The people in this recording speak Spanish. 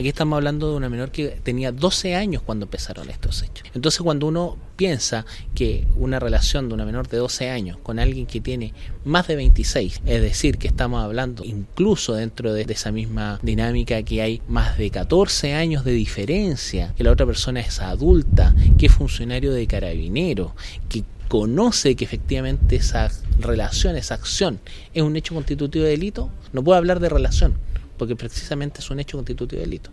Aquí estamos hablando de una menor que tenía 12 años cuando empezaron estos hechos. Entonces cuando uno piensa que una relación de una menor de 12 años con alguien que tiene más de 26, es decir, que estamos hablando incluso dentro de esa misma dinámica que hay más de 14 años de diferencia, que la otra persona es adulta, que es funcionario de carabinero, que conoce que efectivamente esa relación, esa acción es un hecho constitutivo de delito, no puede hablar de relación porque precisamente es un hecho constitutivo de delito.